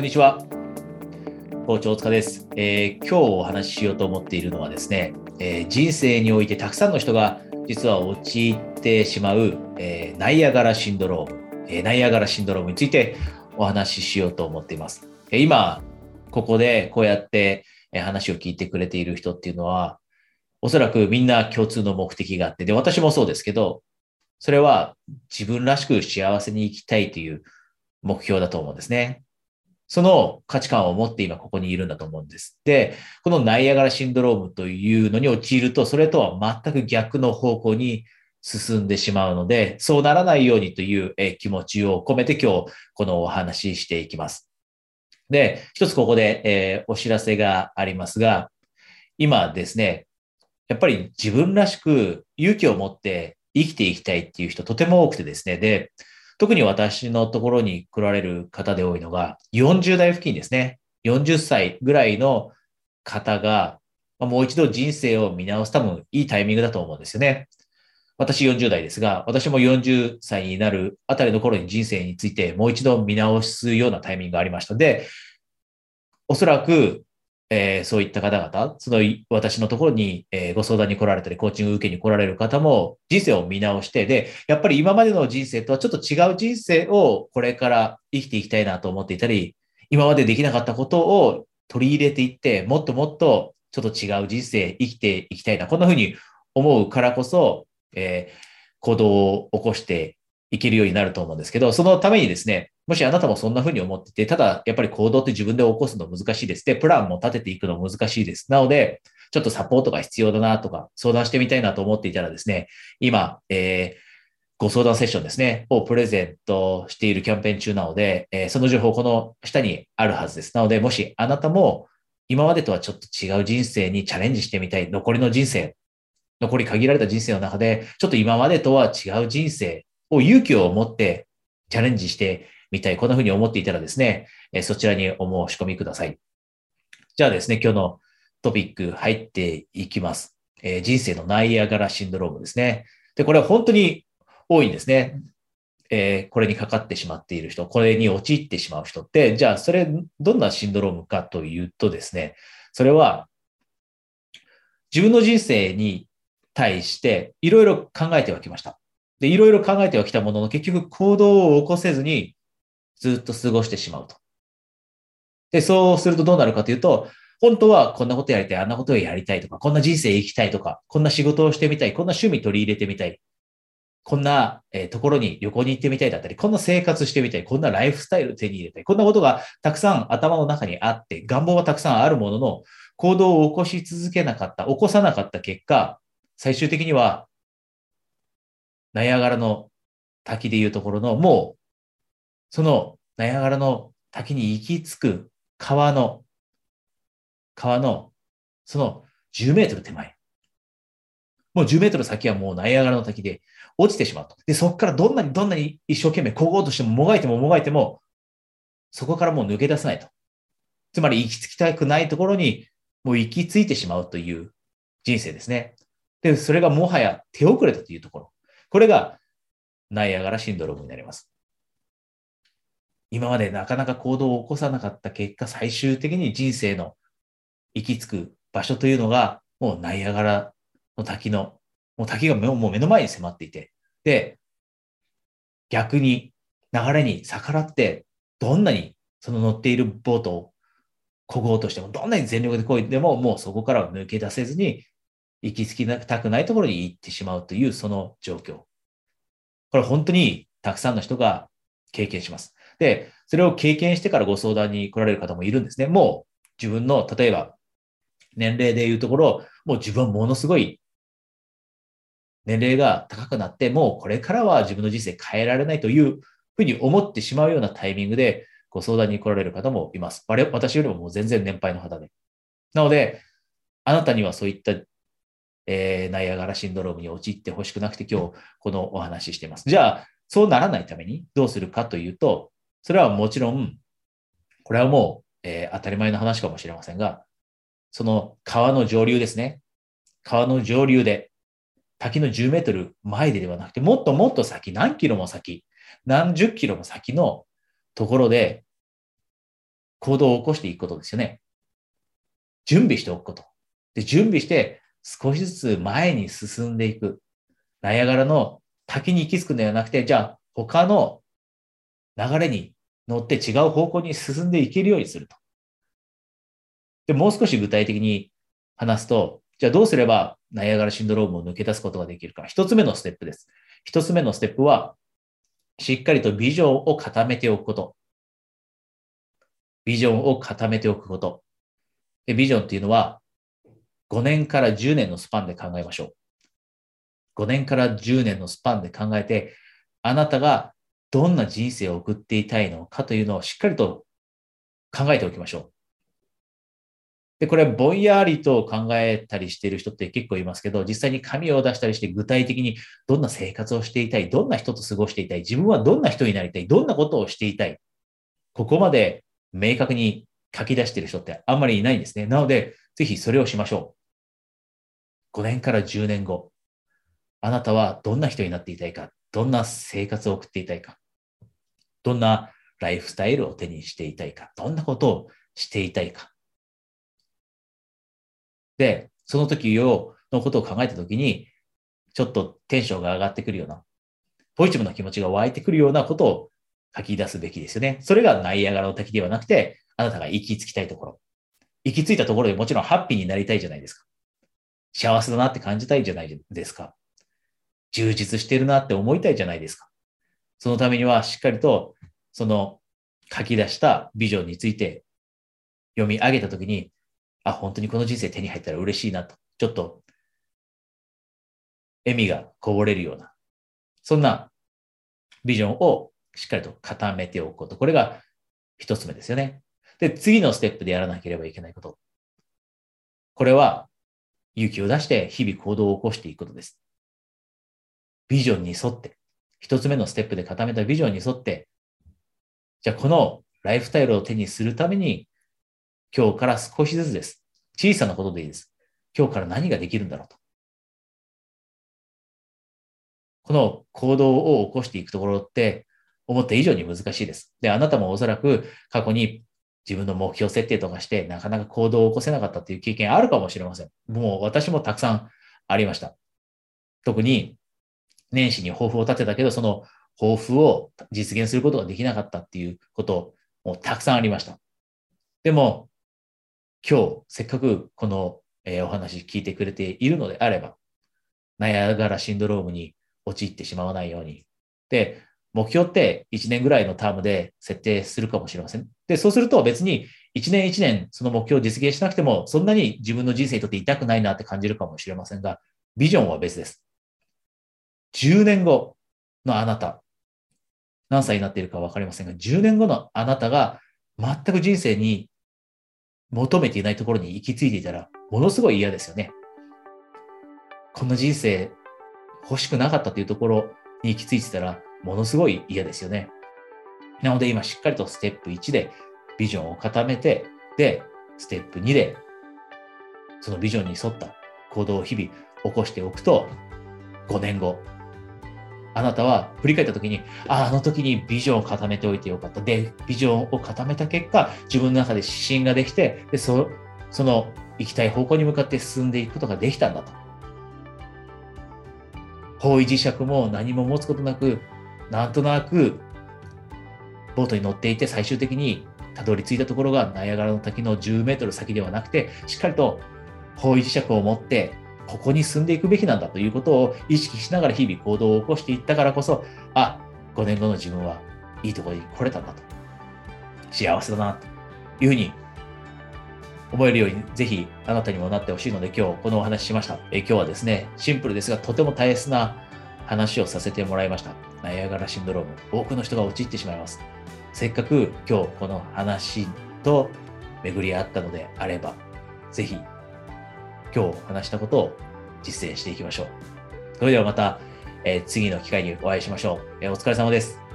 こんにちは。校長塚です、えー、今日お話ししようと思っているのはですね、えー、人生においてたくさんの人が実は陥ってしまう、えー、ナイアガラシンドローム、えナイアガラシンドロームについてお話ししようと思っています。え今、ここでこうやって話を聞いてくれている人っていうのは、おそらくみんな共通の目的があって、で、私もそうですけど、それは自分らしく幸せに生きたいという目標だと思うんですね。その価値観を持って今ここにいるんだと思うんです。で、このナイアガラシンドロームというのに陥ると、それとは全く逆の方向に進んでしまうので、そうならないようにという気持ちを込めて今日このお話ししていきます。で、一つここで、えお知らせがありますが、今ですね、やっぱり自分らしく勇気を持って生きていきたいっていう人とても多くてですね、で、特に私のところに来られる方で多いのが、40代付近ですね。40歳ぐらいの方が、もう一度人生を見直す多分いいタイミングだと思うんですよね。私40代ですが、私も40歳になるあたりの頃に人生についてもう一度見直すようなタイミングがありましたので、おそらくえー、そういった方々、その私のところに、えー、ご相談に来られたり、コーチング受けに来られる方も人生を見直して、で、やっぱり今までの人生とはちょっと違う人生をこれから生きていきたいなと思っていたり、今までできなかったことを取り入れていって、もっともっとちょっと違う人生生きていきたいな、こんな風に思うからこそ、えー、行動を起こしていけるようになると思うんですけど、そのためにですね、もしあなたもそんな風に思ってて、ただやっぱり行動って自分で起こすの難しいです。で、プランも立てていくの難しいです。なので、ちょっとサポートが必要だなとか、相談してみたいなと思っていたらですね、今、えー、ご相談セッションですね、をプレゼントしているキャンペーン中なので、えー、その情報この下にあるはずです。なので、もしあなたも今までとはちょっと違う人生にチャレンジしてみたい、残りの人生、残り限られた人生の中で、ちょっと今までとは違う人生を勇気を持ってチャレンジしてみたい、こんな風に思っていたらですね、そちらにお申し込みください。じゃあですね、今日のトピック入っていきます。え、人生のナイアガラシンドロームですね。で、これは本当に多いんですね。えー、これにかかってしまっている人、これに陥ってしまう人って、じゃあそれどんなシンドロームかというとですね、それは自分の人生に対していろいろ考えてはきました。で、いろいろ考えてはきたものの結局行動を起こせずにずっと過ごしてしまうと。で、そうするとどうなるかというと、本当はこんなことやりたい、あんなことをやりたいとか、こんな人生生きたいとか、こんな仕事をしてみたい、こんな趣味取り入れてみたい、こんな、えところに旅行に行ってみたいだったり、こんな生活してみたい、こんなライフスタイル手に入れたい、こんなことがたくさん頭の中にあって、願望はたくさんあるものの、行動を起こし続けなかった、起こさなかった結果、最終的には、ナイアガラの滝でいうところの、もうそのナイアガラの滝に行き着く川の、川の、その10メートル手前。もう10メートル先はもうナイアガラの滝で落ちてしまうと。で、そこからどんなにどんなに一生懸命こごうとしてももがいてももがいても、そこからもう抜け出せないと。つまり行き着きたくないところにもう行き着いてしまうという人生ですね。で、それがもはや手遅れたというところ。これがナイアガラシンドロームになります。今までなかなか行動を起こさなかった結果、最終的に人生の行き着く場所というのが、もうナイアガラの滝の、もう滝がもう目の前に迫っていて、で、逆に流れに逆らって、どんなにその乗っているボートを漕ごうとしても、どんなに全力で漕いでも、もうそこからは抜け出せずに、行き着きたくないところに行ってしまうというその状況。これ本当にたくさんの人が経験します。で、それを経験してからご相談に来られる方もいるんですね。もう自分の、例えば、年齢でいうところ、もう自分はものすごい年齢が高くなって、もうこれからは自分の人生変えられないというふうに思ってしまうようなタイミングでご相談に来られる方もいます。私よりももう全然年配の方で。なので、あなたにはそういった、えー、ナイアガラシンドロームに陥ってほしくなくて今日このお話ししています。じゃあ、そうならないためにどうするかというと、それはもちろん、これはもう、えー、当たり前の話かもしれませんが、その川の上流ですね。川の上流で、滝の10メートル前でではなくて、もっともっと先、何キロも先、何十キロも先のところで、行動を起こしていくことですよね。準備しておくこと。で、準備して少しずつ前に進んでいく。ナイアガラの滝に行き着くのではなくて、じゃあ他の流れに乗って違う方向に進んでいけるようにすると。で、もう少し具体的に話すと、じゃあどうすればナイアガラシンドロームを抜け出すことができるか。一つ目のステップです。一つ目のステップは、しっかりとビジョンを固めておくこと。ビジョンを固めておくこと。でビジョンっていうのは、5年から10年のスパンで考えましょう。5年から10年のスパンで考えて、あなたがどんな人生を送っていたいのかというのをしっかりと考えておきましょう。で、これぼんやりと考えたりしている人って結構いますけど、実際に紙を出したりして具体的にどんな生活をしていたい、どんな人と過ごしていたい、自分はどんな人になりたい、どんなことをしていたい。ここまで明確に書き出している人ってあんまりいないんですね。なので、ぜひそれをしましょう。5年から10年後、あなたはどんな人になっていたいか、どんな生活を送っていたいか、どんなライフスタイルを手にしていたいか、どんなことをしていたいか。で、その時を、のことを考えた時に、ちょっとテンションが上がってくるような、ポジティブな気持ちが湧いてくるようなことを書き出すべきですよね。それがナイアガラの滝ではなくて、あなたが行き着きたいところ。行き着いたところでもちろんハッピーになりたいじゃないですか。幸せだなって感じたいじゃないですか。充実してるなって思いたいじゃないですか。そのためにはしっかりと、その書き出したビジョンについて読み上げたときに、あ、本当にこの人生手に入ったら嬉しいなと、ちょっと、笑みがこぼれるような、そんなビジョンをしっかりと固めておくこと。これが一つ目ですよね。で、次のステップでやらなければいけないこと。これは、勇気を出して日々行動を起こしていくことです。ビジョンに沿って、一つ目のステップで固めたビジョンに沿って、じゃあこのライフスタイルを手にするために今日から少しずつです。小さなことでいいです。今日から何ができるんだろうと。この行動を起こしていくところって思った以上に難しいです。で、あなたもおそらく過去に自分の目標設定とかしてなかなか行動を起こせなかったっていう経験あるかもしれません。もう私もたくさんありました。特に年始に抱負を立てたけど、その抱負を実現することができなかったっていうこともたくさんありました。でも、今日、せっかくこの、えー、お話聞いてくれているのであれば、ナイアガラシンドロームに陥ってしまわないように。で、目標って1年ぐらいのタームで設定するかもしれません。で、そうすると別に1年1年その目標を実現しなくても、そんなに自分の人生にとって痛くないなって感じるかもしれませんが、ビジョンは別です。10年後のあなた、何歳になっているかわかりませんが、10年後のあなたが全く人生に求めていないところに行き着いていたら、ものすごい嫌ですよね。こんな人生欲しくなかったというところに行き着いてたら、ものすごい嫌ですよね。なので今しっかりとステップ1でビジョンを固めて、で、ステップ2でそのビジョンに沿った行動を日々起こしておくと、5年後、あなたは振り返った時に、ああの時にビジョンを固めておいてよかった。で、ビジョンを固めた結果、自分の中で指針ができて、でそその行きたい方向に向かって進んでいくことができたんだと。方位磁石も何も持つことなく、なんとなくボートに乗っていて最終的にたどり着いたところがナイアガラの滝の10メートル先ではなくて、しっかりと方位磁石を持ってここに進んでいくべきなんだということを意識しながら日々行動を起こしていったからこそ、あ、5年後の自分はいいところに来れたんだと。幸せだなというふうに思えるように、ぜひあなたにもなってほしいので、今日このお話ししました。え今日はですね、シンプルですが、とても大切な話をさせてもらいました。ナイアガラシンドローム。多くの人が陥ってしまいます。せっかく今日この話と巡り合ったのであれば、ぜひ今日話したことを実践していきましょう。それではまた、えー、次の機会にお会いしましょう。えー、お疲れ様です。